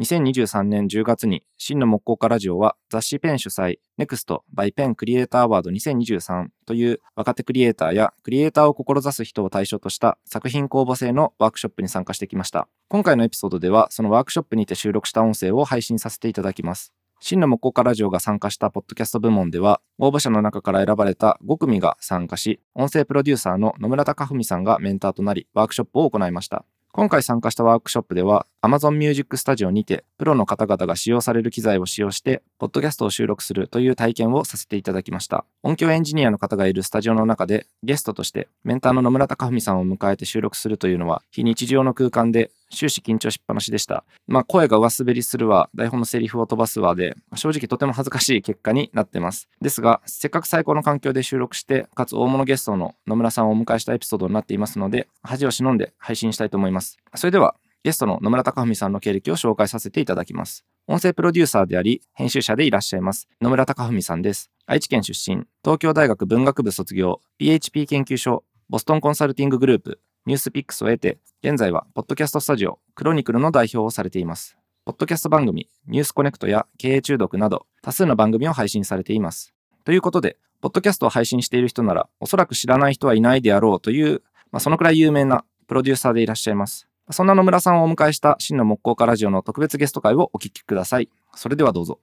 2023年10月に真の木工家ラジオは雑誌ペン主催 NEXT by ペンクリエイターアワード2023という若手クリエイターやクリエイターを志す人を対象とした作品公募制のワークショップに参加してきました。今回のエピソードではそのワークショップにて収録した音声を配信させていただきます。真の木工家ラジオが参加したポッドキャスト部門では、応募者の中から選ばれた5組が参加し、音声プロデューサーの野村隆文さんがメンターとなり、ワークショップを行いました。今回参加したワークショップでは、Amazon Music Studio にて、プロの方々が使用される機材を使用して、ポッドキャストを収録するという体験をさせていただきました。音響エンジニアの方がいるスタジオの中で、ゲストとして、メンターの野村隆文さんを迎えて収録するというのは、非日常の空間で、終始緊張しっぱなしでした。まあ、声が上滑りするわ、台本のセリフを飛ばすわで、正直とても恥ずかしい結果になってます。ですが、せっかく最高の環境で収録して、かつ大物ゲストの野村さんをお迎えしたエピソードになっていますので、恥を忍んで配信したいと思います。それでは、ゲストの野村隆文さんの経歴を紹介させていただきます。音声プロデューサーであり、編集者でいらっしゃいます。野村隆文さんです。愛知県出身、東京大学文学部卒業、PHP 研究所、ボストンコンサルティンググループ、ニュースピックスを得て、現在は、ポッドキャストスタジオ、クロニクルの代表をされています。ポッドキャスト番組、ニュースコネクトや経営中毒など、多数の番組を配信されています。ということで、ポッドキャストを配信している人なら、おそらく知らない人はいないであろうという、まあ、そのくらい有名なプロデューサーでいらっしゃいます。そんな野村さんをお迎えした真の木工家ラジオの特別ゲスト会をお聞きください。それではどうぞ。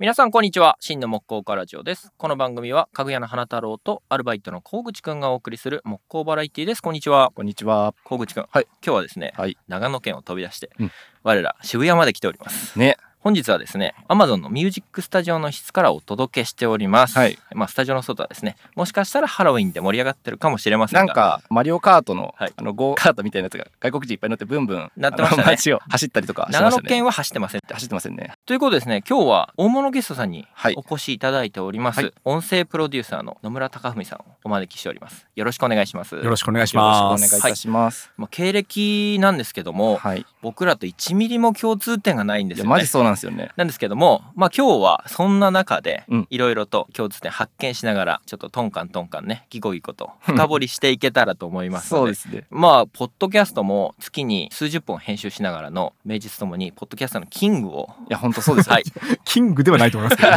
皆さんこんにちは。真の木工家ラジオです。この番組はかぐやの花太郎とアルバイトの小口くんがお送りする木工バラエティです。こんにちは。こんにちは。小口くん、はい。今日はですね、はい。長野県を飛び出して、うん。我ら渋谷まで来ております。ね。本日はですね Amazon のミュージックスタジオの室からお届けしております、はい。まあスタジオの外はですねもしかしたらハロウィンで盛り上がってるかもしれませんが。なんか、マリオカートの、はい。あの、ゴーカートみたいなやつが外国人いっぱい乗ってブンブン、なってましたね。街を走ったりとかして長ましたね。野県は走ってません走ってませんね。ということでですね今日は大物ゲストさんにはい。お越しいただいております、はい。音声プロデューサーの野村隆文さんをお招きしております。よろしくお願いします。よろしくお願いしよろしくおます。願いいたします。まあ、経歴なんですけども、はい。い僕らと1ミリも共通点がないんですや、よね。マジそうなんですよね。なんですけども、まあ、今日はそんな中でうんいろいろと共通点発見しながらちょっとトンカントンカンねギコギコと 深掘りしていけたらと思いますのでそうですね。まあポッドキャストも月に数十本編集しながらの名実ともにポッドキャストのキングをいや、本当そうですよ。はい キングではないと思いますけど、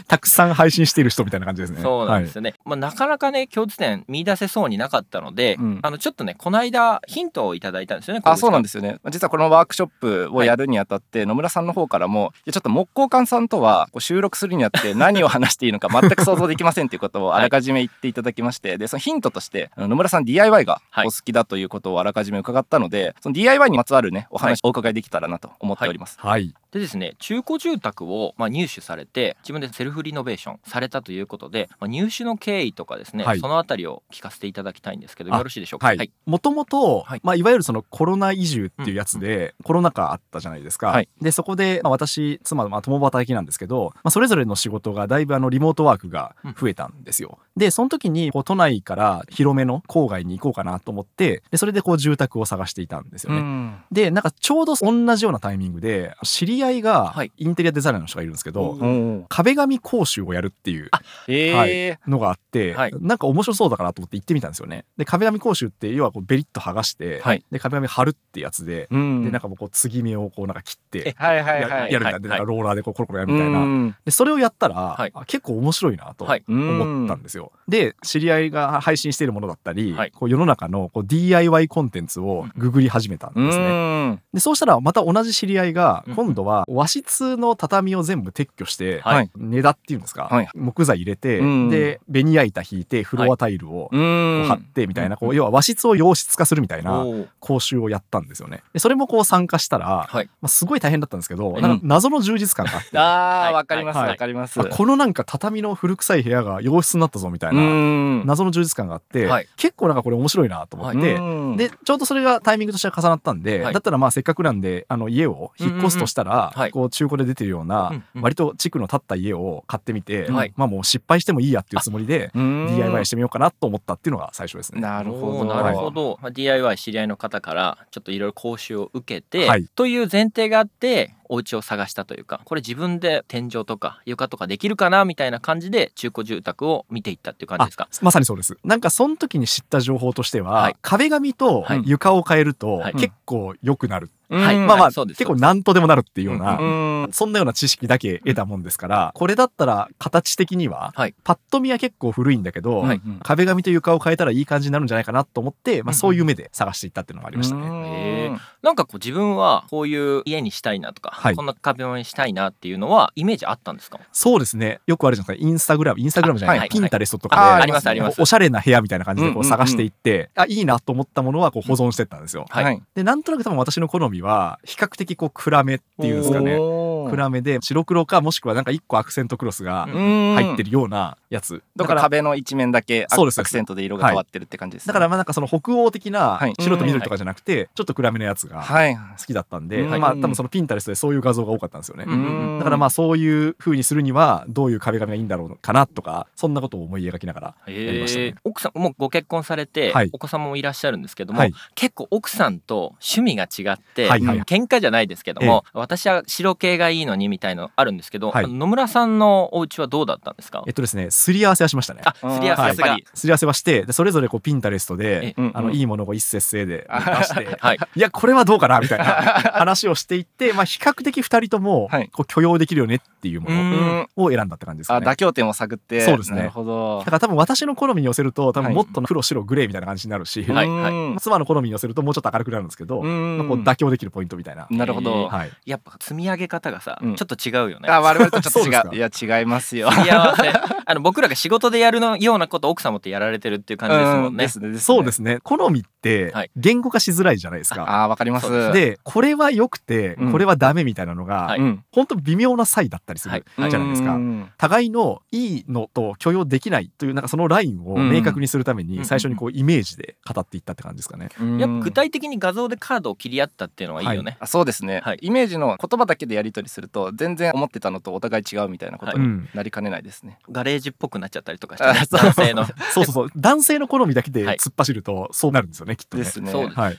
たくさん配信している人みたいな感じですね。そうなんですよね、まあ、なかなかね共通点見出せそうになかったので、うんあのちょっとねこの間ヒントをいただいたんですよねあ、そうなんでですよね。実はこのワークショップをやるにあたって、野村さんの方からも、ちょっと木工館さんとはこう収録するにあって 何を話していいのか全く想像できませんということをあらかじめ言っていただきまして、で、そのヒントとして、野村さん DIY がはい。お好きだということをあらかじめ伺ったので、その DIY にまつわるね、お話お伺いできたらなと思っております。はい。でですね中古住宅をまあ入手されて自分でセルフリノベーションされたということで、まあ、入手の経緯とかですね、はい。そのあたりを聞かせていただきたいんですけどあよろしいでしょうか？はい。もともとはい、まあ、いわゆるそのコロナ移住っていうやつで、コロナ禍あったじゃないですか。はい。で、そこで、まあ、私、妻、まあ、共働きなんですけど、まあ、それぞれの仕事がだいぶあの、リモートワークが増えたんですよ。で、その時に、こう、都内から広めの郊外に行こうかなと思って、で、それでこう、住宅を探していたんですよね。うん。で、なんかちょうど同じようなタイミングで、知り合いがはい。インテリアデザイナーの人がいるんですけど、おうん壁紙講習をやるっていうえー。のがあって、はい。なんか面白そうだからと思って行ってみたんですよね。で壁紙講習って要はこうベリッと剥がして、はい。で壁紙貼るってやつで、うん。でなんかもうこう継ぎ目をこうなんか切ってはいはいや,、るみたいな、ではいなんかローラーでこうコロコロやるみたいな、うん。でそれをやったら、結構面白いなとはい。思ったんですよ。で知り合いが配信しているものだったり、はい。こう世の中のこう DIY コンテンツをググり始めたんうですね。ん。でそうしたらまた同じ知り合いがうん。今度は和室の畳を全部撤去して、はい。根田っていうんですか、はい。木材入れて、うん。でベニヤ板引いてフロアタイルを貼ってみたいな、こう要は和室を洋室化するみたいな講習をやったんですよね。でそれもこう参加したら、はい。まあ、すごい大変だったんですけど、うん。なんか謎の充実感があって。ああ、はい。わかりますはい。わかります。あこのなんか畳の古臭い部屋が洋室になったぞみたいなうん。謎の充実感があって、はい。結構なんかこれ面白いなと思って、うん。でちょうどそれがタイミングとしては重なったんで、はい。だったらまあせっかくなんであの家を引っ越すとしたら、こう中古で出てるような、割と地区の立った家を買ってみて、はい。まあもう失敗してもいいやっていうつもりで、うん。DIY してみようかなと思ったっていうのが最初ですね。なるほど。なるほど、まあ、DIY 知り合いの方からちょっといろいろ講習を受けて、はい。という前提があってお家を探したというかこれ自分で天井とか床とかできるかなみたいな感じで中古住宅を見ていったっていう感じですか？まさにそうです。なんかその時に知った情報としては、はい。壁紙とはい。床を変えるとはい。結構良くなる。ってはい。まあまあ、結構何とでもなるっていうような、うんそんなような知識だけ得たもんですから、これだったら形的には、はい。パッと見は結構古いんだけど、壁紙と床を変えたらいい感じになるんじゃないかなと思って、まあ、うん。そういう目で探していったっていうのがありましたね。なんかこう自分はこういう家にしたいなとか、はい。こんな壁紙にしたいなっていうのはイメージあったんですか？そうですね。よくあるじゃないですか。インスタグラム、インスタグラムじゃない、あはいピンタレストとかで、ありますあります。おしゃれな部屋みたいな感じでこう探していって、あ、いいなと思ったものはこう保存してったんですよ。で、なんとなく多分私の好みは、比較的こう暗めっていうんですかね。暗めで白黒かもしくはなんか一個アクセントクロスがうん入ってるようなやつ。だから壁の一面だけアクセントで色が変わってるって感じですね。だからまあなんかその北欧的なはい白と緑とかじゃなくて、ちょっと暗めのやつがはい。好きだったんで、うんまあ多分そのピンタレストでそういう画像が多かったんですよね。うんだからまあそういう風にするにはどういう壁紙がいいんだろうかなとかそんなことを思い描きながらやりましたね。奥さんもうご結婚されて、はいお子様もいらっしゃるんですけども、はい結構奥さんと趣味が違って、はいはい喧嘩じゃないですけども、私は白系がいいのにみたいのあるんですけど、はい。野村さんのお家はどうだったんですか？えっとですねすり合わせはしましたね。あすり合わせはすり合わせはしてでそれぞれこうピンタレストでえうんあのいいものを一節制で出して はい。いやこれはどうかな？みたいな 話をしていって、まあ、比較的2人ともはい。こう許容できるよねっていうもうのん。を選んだって感じですね。妥協点を探って。そうですね。なるほど。だ。から多分私の好みに寄せると多はい。分もっと黒白グレーみたいな感じになるし、はいうん妻の好みに寄せるともうちょっと明るくなるんですけど、うん。まあこう妥協できるポイントみたいな。なるほど。はい、やっぱ積み上げ方がさ、うんちょっと違うよね。あ、我々とちょっと違う。いや、違いますよ。積み合わせあの僕らが仕事でやるのようなことを奥様ってやられてるっていう感じですもんね。ですね。。そうですすね好みってはい言語化しづらいじゃないですか。あー、わかります。でこれは良くてうんこれはダメみたいなのが、はいうん。本当微妙な差異だったりするはいじゃないですか。うん互いのいいのと許容できないというなんかそのラインを明確にするためうんに最初にこうイメージで語っていったって感じですかね。やっぱ具体的に画像でカードを切り合ったっていうのはいいよね。あそうですね、はい。イメージの言葉だけでやり取りすると全然思ってたのとお互い違うみたいなことにうんなりかねないですね、ガレージっぽくなっちゃったりとかして、ね、男性の。そうそうそう。男性の好みだけではい。突っ走るとそうなるんですよねきっとね。ですね。そうです。はい、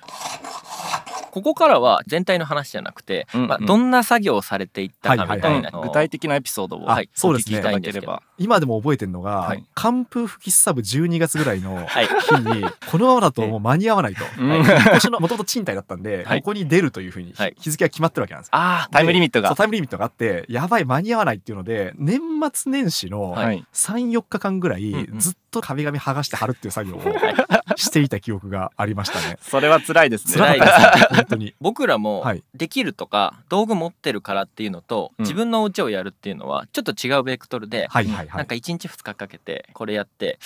ここからは全体の話じゃなくて、うんうん。まあ、どんな作業をされていったかみたいな具体的なエピソードを、あはいそうですね。お聞きしたいんです。けどいただければ今でも覚えてるのが、はい。寒風吹きすさぶ12月ぐらいの はい。日にこのままだと もう間に合わないと。うん。はい。引っ越しのもともと賃貸だったんで、はい。ここに出るというふうにはい。日付が決まってるわけなんですよ。あタイムリミットが。そうタイムリミットがあってやばい間に合わないっていうので年末年始のはい。34日間ぐらいずっと壁紙剥がして貼るっていう作業を していた記憶がありましたね。それは辛いですね。辛かったです本当に。僕らもはい。できるとか道具持ってるからっていうのと、うん。自分の家をやるっていうのはちょっと違うベクトルで、はいはいはい。なんか1日2日かけてこれやって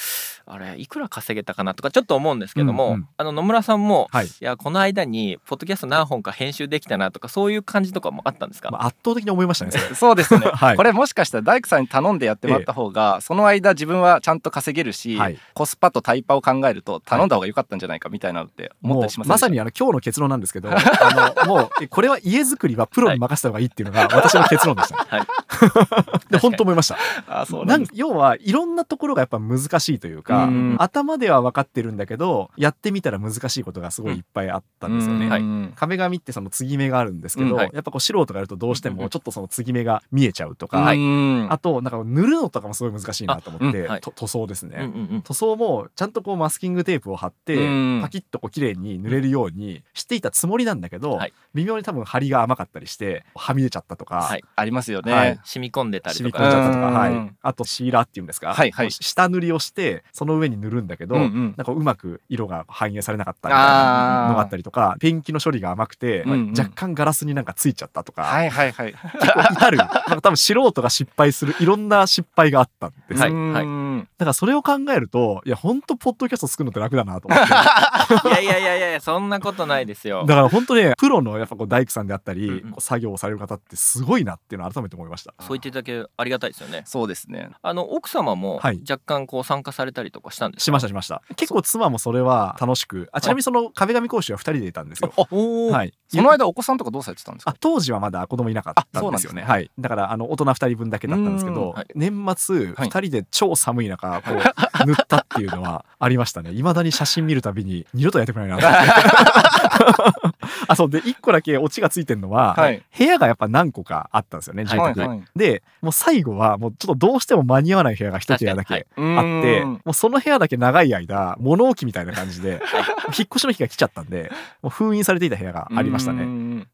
あれいくら稼げたかなとかちょっと思うんですけども、うんうんあの野村さんも、はい。いやこの間にポッドキャスト何本か編集できたなとかそういう感じとかもあったんですか、まあ、圧倒的に思いましたね。そうですね、はい。これもしかしたら大工さんに頼んでやってもらった方が、その間自分はちゃんと稼げるし、はい。コスパとタイパを考えると頼んだ方が良かったんじゃないかみたいなのって思ったもりしませんでしたうまさにあの今日の結論なんですけどあのもうえこれは家づくりはプロに任せた方がいいっていうのが私の結論でした。はい。で本当思いました。あそうななん要はいろんなところがやっぱ難しいというか、うん。頭では分かってるんだけどやってみたら難しいことがすごいいっぱいあったんですよね。うん。はい。壁紙ってその継ぎ目があるんですけど、うん。はい。やっぱこう素人がやるとどうしてもちょっとその継ぎ目が見えちゃうとか、はい。うんあとなんか塗るのとかもすごい難しいなと思って、はい。と塗装ですね。塗装もちゃんとこうマスキングテープを貼ってうんパキッとこう綺麗に塗れるようにしていたつもりなんだけど、はい。微妙に多分張りが甘かったりしてはみ出ちゃったとか、はい。ありますよね、はい。染み込んでたり染とか。み込んじゃったとか、うんはい、あとシーラーっていうんですか、はいはい。下塗りをしてその上に塗るんだけど、うんうん。なんかうまく色が反映されなかったみたいなのがあったりりとかペンキの処理が甘くて、うんうん。若干ガラスになんかついちゃったとか、はいはいはい。結構至る。なんか多分素人が失敗するいろんな失敗があったんですよ、はいうんだからそれを考えるといや本当ポッドキャスト作るのって楽だなと思って。いやいやいやいやそんなことないですよ。だから本当ねプロのやっぱこう大工さんであったり、うんうん。こう作業をされる方ってすごいなっていうのを改めて思いました。そう言っていただけありがたいですよね。そうですね。あの奥様もはい。若干こう参加されたりとかしたんですか？しましたしました。結構妻もそれは楽しくあちなみにその壁紙講習は2人でいたんですよ。おお、はい、その間お子さんとかどうされてたんですか？あ当時はまだ子供いなかったんですよね。あそうなんですはい、だからあの大人2人分だけだったんですけうん。ど、はい。年末はい。2人で超寒い中こう 塗ったっていうのはありましたね。いまだに写真見るたびに二度とやってくれないな。あそう。で1個だけオチがついてるのは、はい。部屋がやっぱ何個かあったんですよね住宅、はいはい。で。もう最後はもうちょっとどうしても間に合わない部屋が一部屋だけあって、うん。もうその部屋だけ長い間物置みたいな感じで引っ越しの日が来ちゃったんでもう封印されていた部屋がありましたね。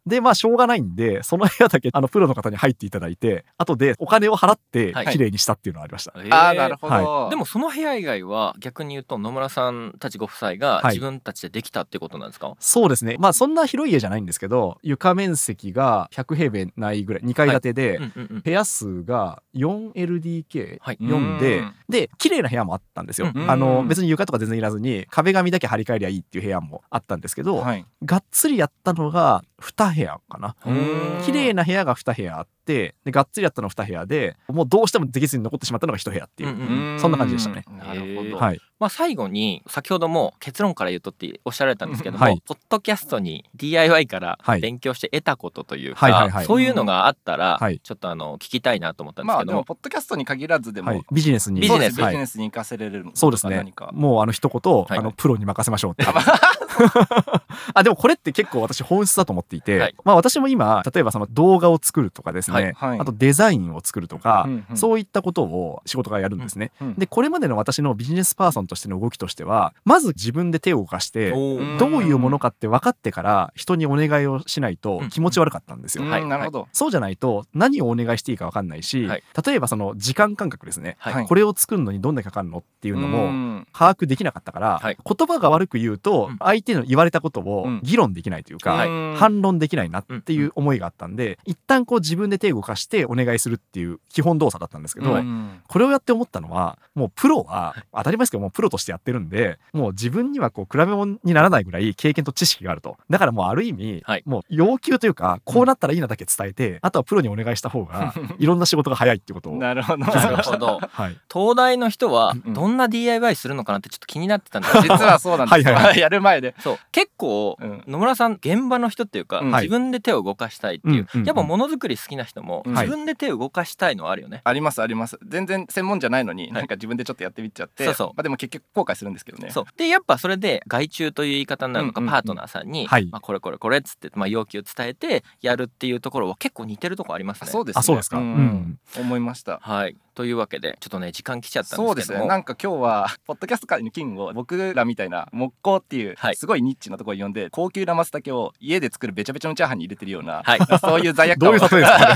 でまあしょうがないんでその部屋だけあのプロの方に入っていただいて後でお金を払ってはい。綺麗にしたっていうのがありました、えー。ああなるほど、はでもその部屋以外は逆に言うと野村さんたちご夫妻がはい。自分たちでできたってことなんですか、そうですね。まあそんな広い家じゃないんですけど床面積が100平米ないぐらい2階建てで、部屋数が 4LDK4 はい。で、うん。で綺麗な部屋もあったんですよ、うん。あの別に床とか全然いらずに壁紙だけ張り替えりゃいいっていう部屋もあったんですけど、はい。がっつりやったのが2部屋かな。うん。綺麗な部屋が2部屋あってでがっつりやったの2部屋でもうどうしてもできずに残ってしまったのが1部屋っていう、うんうんうそんな感じでしたね。なるほど、はい。まあ、最後に先ほども結論から言うとっておっしゃられたんですけども、はい。ポッドキャストに DIY からはい。勉強して得たことというはいはいはい。かそういうのがあったらはい。ちょっとあの聞きたいなと思ったんですまあけども、でもポッドキャストに限らずでも、はい、ビジネスに。ビジネス。はい。ビジネスに生かせれるのそうですね。何か。もうあの一言、はい。あのプロに任せましょうって あでもこれって結構私本質だと思っていて、はい。まあ私も今例えばその動画を作るとかですね、はいはい。あとデザインを作るとか、うんうん。そういったことを仕事がやるんですね、うんでこれまでの私のビジネスパーソンとしての動きとしてはまず自分で手を動かしてどういうものかって分かってから人にお願いをしないとうん気持ち悪かったんですよ。うんはい。なるほど、そうじゃないと何をお願いしていいか分かんないし、はい。例えばその時間感覚ですね、これを作るのにどんだけかかるのっていうのもん。把握できなかったから、はい。言葉が悪く言うとうん。相手の言われたことをうん。議論できないというか、はい。うん反論できないなっていう思いがあったんで一旦こう自分で手を動かしてお願いするっていう基本動作だったんですけど、うん。これをやって思ったのはもうプロは当たり前ですけどもうプロとしてやってるんでもう自分にはこう比べ物にならないぐらい経験と知識があると。だからもうある意味、はい。もう要求というかこうなったらいいなだけ伝えて、あとはプロにお願いした方が いろんな仕事が早いっていうことを、なるほど。なるほど。はい、東大の人はうんどんな DIY するのかなってちょっと気になってたんですけど実はそうなんですよ、はいはいは やる前で。そう。結構うん。野村さん現場の人っていうか、うん。自分で手を動かしたいっていう、やっぱものづくり好きな人もうん自分で手を動かしたいのはあるよね、ありますあります。全然専門じゃないのに、い。なんか自分でちょっとやってみちゃってそうそう。まあ、でも結局後悔するんですけどね。そう。でやっぱそれで外注という言い方になるのか、うんうんうん。パートナーさんに、はい。まあ、これこれこれっつって、まあ、要求伝えてやるっていうところは結構似てるとこありますね。そうですね。あそうですか、ん。うん。思いました。はいというわけでちょっとね時間来ちゃったんそうですすでけども。ね。なんか今日は ポッドキャスト界のキングを僕らみたいな木工っていうはい。すごいニッチなところに呼んで高級な松茸を家で作るべちゃべちゃのチャーハンに入れてるような、はい。そういう罪悪感をいう例えですかね？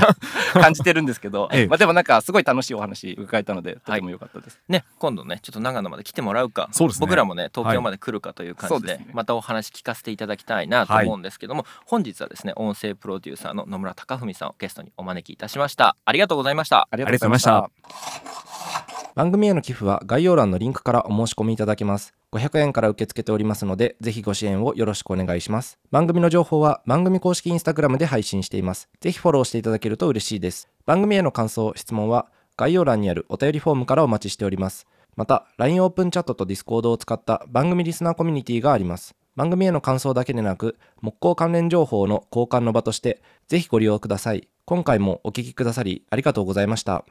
感じてるんですけど、ええ。まあ、でもなんかすごい楽しいお話伺えたのでとても良かったです、ね今度ねちょっと長野まで来てもらうかそうですね。僕らもね東京まで来るかという感じで,、はいまたお話聞かせていただきたいなと思うんですけども、本日はですね音声プロデューサーの野村貴文さんをゲストにお招きいたしました。ありがとうございました。ありがとうございました番組への寄付は概要欄のリンクからお申し込みいただけます。500円から受け付けておりますのでぜひご支援をよろしくお願いします。番組の情報は番組公式インスタグラムで配信しています。ぜひフォローしていただけると嬉しいです。番組への感想質問は概要欄にあるお便りフォームからお待ちしております。また LINE オープンチャットと Discord を使った番組リスナーコミュニティがあります。番組への感想だけでなく木工関連情報の交換の場としてぜひご利用ください。今回もお聞きくださりありがとうございました。